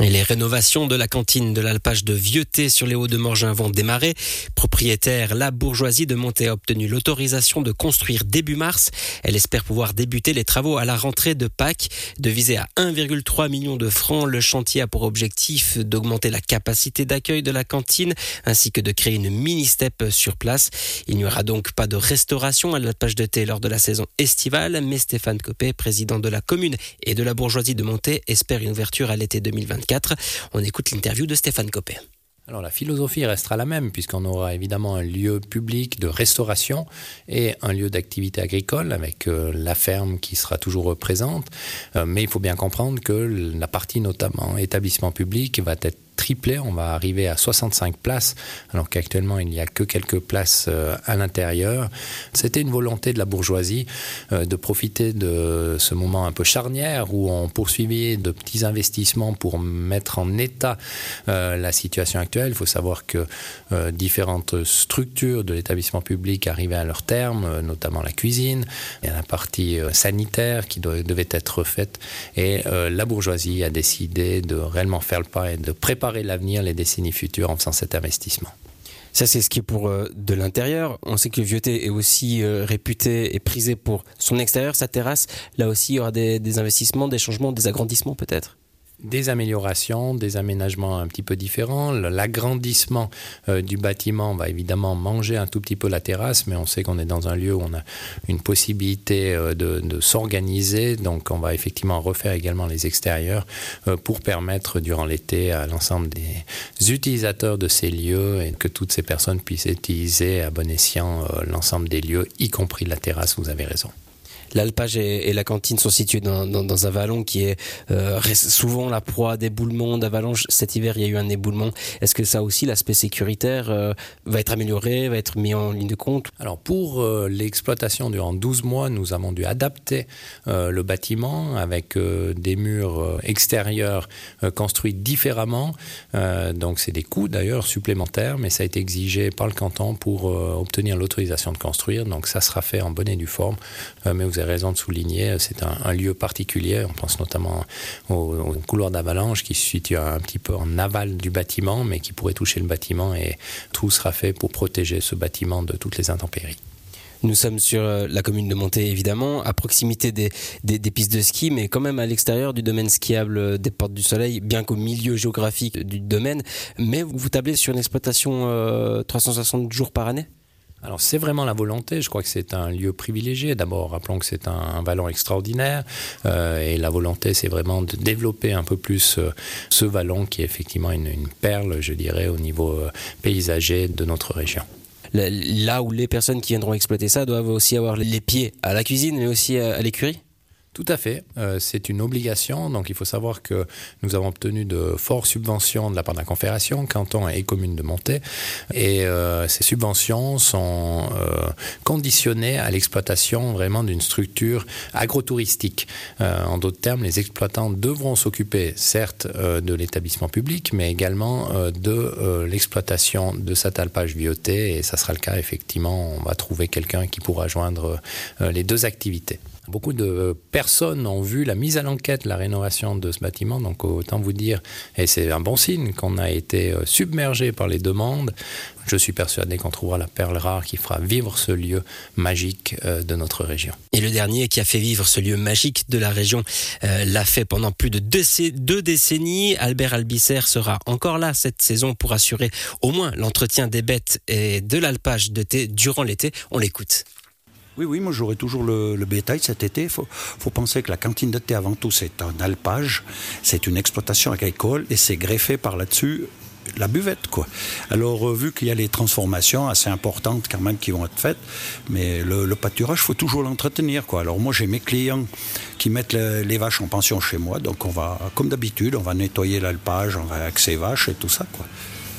Et les rénovations de la cantine de l'alpage de Vieuté sur les Hauts de Morgin vont démarrer. Propriétaire, la bourgeoisie de Monté a obtenu l'autorisation de construire début mars. Elle espère pouvoir débuter les travaux à la rentrée de Pâques. De viser à 1,3 million de francs, le chantier a pour objectif d'augmenter la capacité d'accueil de la cantine ainsi que de créer une mini-step sur place. Il n'y aura donc pas de restauration à l'alpage de thé lors de la saison estivale, mais Stéphane Copé, président de la commune et de la bourgeoisie de Monté, espère une ouverture à l'été 2024. On écoute l'interview de Stéphane Copé. Alors la philosophie restera la même puisqu'on aura évidemment un lieu public de restauration et un lieu d'activité agricole avec euh, la ferme qui sera toujours présente. Euh, mais il faut bien comprendre que la partie notamment établissement public va être triplé. On va arriver à 65 places, alors qu'actuellement il n'y a que quelques places euh, à l'intérieur. C'était une volonté de la bourgeoisie euh, de profiter de ce moment un peu charnière où on poursuivait de petits investissements pour mettre en état euh, la situation actuelle. Il faut savoir que différentes structures de l'établissement public arrivaient à leur terme, notamment la cuisine, et la partie sanitaire qui devait être faite. Et la bourgeoisie a décidé de réellement faire le pas et de préparer l'avenir, les décennies futures en faisant cet investissement. Ça, c'est ce qui est pour euh, de l'intérieur. On sait que Vieuté est aussi euh, réputé et prisé pour son extérieur, sa terrasse. Là aussi, il y aura des investissements, des changements, des agrandissements peut-être? Des améliorations, des aménagements un petit peu différents. L'agrandissement euh, du bâtiment va évidemment manger un tout petit peu la terrasse, mais on sait qu'on est dans un lieu où on a une possibilité euh, de, s'organiser. Donc on va effectivement refaire également les extérieurs euh, pour permettre durant l'été à l'ensemble des utilisateurs de ces lieux et que toutes ces personnes puissent utiliser à bon escient l'ensemble des lieux, y compris la terrasse, vous avez raison l'alpage et, la cantine sont situés dans, un vallon qui est euh, souvent la proie d'éboulements, d'avalanches. Cet hiver, il y a eu un éboulement. Est-ce que ça aussi, l'aspect sécuritaire, euh, va être amélioré, va être mis en ligne de compte? Alors pour euh, l'exploitation durant 12 mois, nous avons dû adapter le bâtiment avec des murs extérieurs construits différemment. donc c'est des coûts d'ailleurs supplémentaires, mais ça a été exigé par le canton pour obtenir l'autorisation de construire. Donc ça sera fait en bonne et due forme. mais vous avez raison de souligner, c'est un, lieu particulier. On pense notamment au, couloir d'avalanche qui se situe un petit peu en aval du bâtiment, mais qui pourrait toucher le bâtiment et tout sera fait pour protéger ce bâtiment de toutes les intempéries. Nous sommes sur euh, la commune de Monté, évidemment, à proximité des, pistes de ski, mais quand même à l'extérieur du domaine skiable euh, des Portes du Soleil, bien qu'au milieu géographique du domaine. Mais vous tablez sur une exploitation 360 euh, jours par année? Alors c'est vraiment la volonté, je crois que c'est un lieu privilégié. D'abord, rappelons que c'est un, vallon extraordinaire euh, et la volonté c'est vraiment de développer un peu plus euh, ce vallon qui est effectivement une, perle, je dirais, au niveau euh, paysager de notre région. Là où les personnes qui viendront exploiter ça doivent aussi avoir les pieds à la cuisine mais aussi à l'écurie tout à fait. Euh, c'est une obligation. Donc, il faut savoir que nous avons obtenu de fortes subventions de la part de la Confédération, canton et commune de Montée. Et euh, ces subventions sont euh, conditionnées à l'exploitation vraiment d'une structure agrotouristique. en d'autres termes, les exploitants devront s'occuper, certes, de l'établissement public, mais également de l'exploitation de cet alpage bioté. Et ça sera le cas, effectivement. On va trouver quelqu'un qui pourra joindre les deux activités. Beaucoup de personnes ont vu la mise à l'enquête, la rénovation de ce bâtiment. Donc autant vous dire, et c'est un bon signe qu'on a été euh, submergé par les demandes. Je suis persuadé qu'on trouvera la perle rare qui fera vivre ce lieu magique euh, de notre région. Et le dernier qui a fait vivre ce lieu magique de la région euh, l'a fait pendant plus de deux, décennies. Albert Albisser sera encore là cette saison pour assurer au moins l'entretien des bêtes et de l'alpage de thé durant l'été. On l'écoute. Oui, oui, moi j'aurai toujours le, bétail cet été. Il faut, penser que la cantine de thé, avant tout, c'est un alpage, c'est une exploitation agricole et c'est greffé par là-dessus la buvette, quoi. Alors, euh, vu qu'il y a les transformations assez importantes quand même qui vont être faites, mais le, pâturage, il faut toujours l'entretenir, quoi. Alors, moi, j'ai mes clients qui mettent les vaches en pension chez moi, donc on va, comme d'habitude, on va nettoyer l'alpage, on va ses vaches et tout ça, quoi.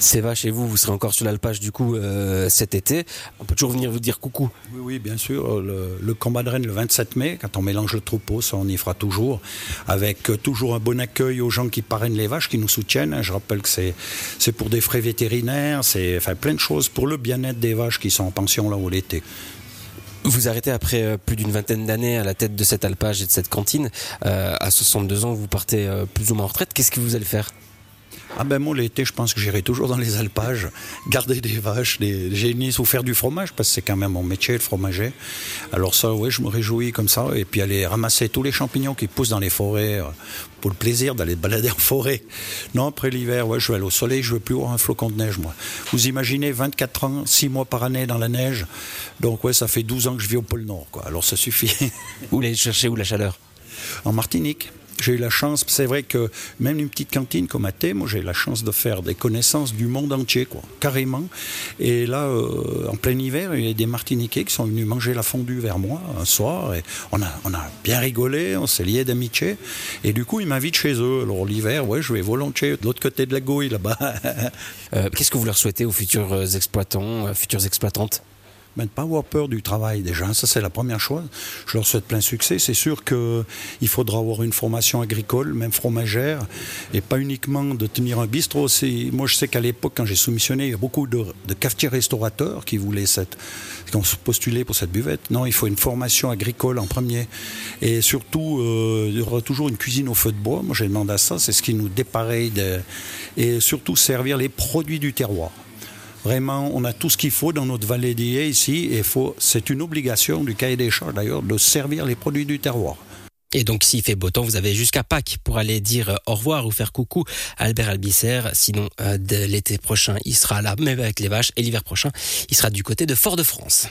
C'est vaches et vous, vous serez encore sur l'alpage du coup euh, cet été. On peut toujours venir vous dire coucou. Oui, oui, bien sûr. Le, combat de Rennes le 27 mai, quand on mélange le troupeau, ça on y fera toujours, avec euh, toujours un bon accueil aux gens qui parrainent les vaches, qui nous soutiennent. Hein. Je rappelle que c'est, c'est pour des frais vétérinaires, c'est enfin, plein de choses pour le bien-être des vaches qui sont en pension là où l'été. Vous arrêtez après euh, plus d'une vingtaine d'années à la tête de cette alpage et de cette cantine. Euh, à 62 ans, vous partez plus ou moins en retraite. Qu'est-ce que vous allez faire? Ah ben moi l'été, je pense que j'irai toujours dans les alpages, garder des vaches, des génisses ou faire du fromage parce que c'est quand même mon métier le fromager. Alors ça, oui, je me réjouis comme ça et puis aller ramasser tous les champignons qui poussent dans les forêts pour le plaisir d'aller balader en forêt. Non, après l'hiver, ouais, je vais aller au soleil, je veux plus voir un flocon de neige moi. Vous imaginez 24 ans, 6 mois par année dans la neige. Donc ouais, ça fait 12 ans que je vis au pôle Nord quoi. Alors ça suffit. Vous voulez chercher où la chaleur? En Martinique. J'ai eu la chance, c'est vrai que même une petite cantine comme à Thé, moi j'ai eu la chance de faire des connaissances du monde entier, quoi, carrément. Et là, euh, en plein hiver, il y a des Martiniquais qui sont venus manger la fondue vers moi un soir. Et on, a, on a bien rigolé, on s'est liés d'amitié. Et du coup, ils m'invitent chez eux. Alors l'hiver, ouais, je vais volontiers de l'autre côté de la gouille là-bas. euh, Qu'est-ce que vous leur souhaitez aux futurs exploitants, euh, futures exploitantes? Ben, de ne pas avoir peur du travail déjà. Ça, c'est la première chose. Je leur souhaite plein succès. C'est sûr qu'il faudra avoir une formation agricole, même fromagère, et pas uniquement de tenir un bistrot. Moi, je sais qu'à l'époque, quand j'ai soumissionné, il y a beaucoup de, de cafetiers restaurateurs qui voulaient cette, qui ont postulé pour cette buvette. Non, il faut une formation agricole en premier. Et surtout, euh, il y aura toujours une cuisine au feu de bois. Moi, j'ai demandé à ça. C'est ce qui nous dépareille. Et surtout, servir les produits du terroir. Vraiment, on a tout ce qu'il faut dans notre vallée d'Ié ici. Et c'est une obligation du cahier des charges d'ailleurs de servir les produits du terroir. Et donc, s'il fait beau temps, vous avez jusqu'à Pâques pour aller dire au revoir ou faire coucou à Albert Albisser. Sinon, euh, l'été prochain, il sera là, même avec les vaches. Et l'hiver prochain, il sera du côté de Fort-de-France.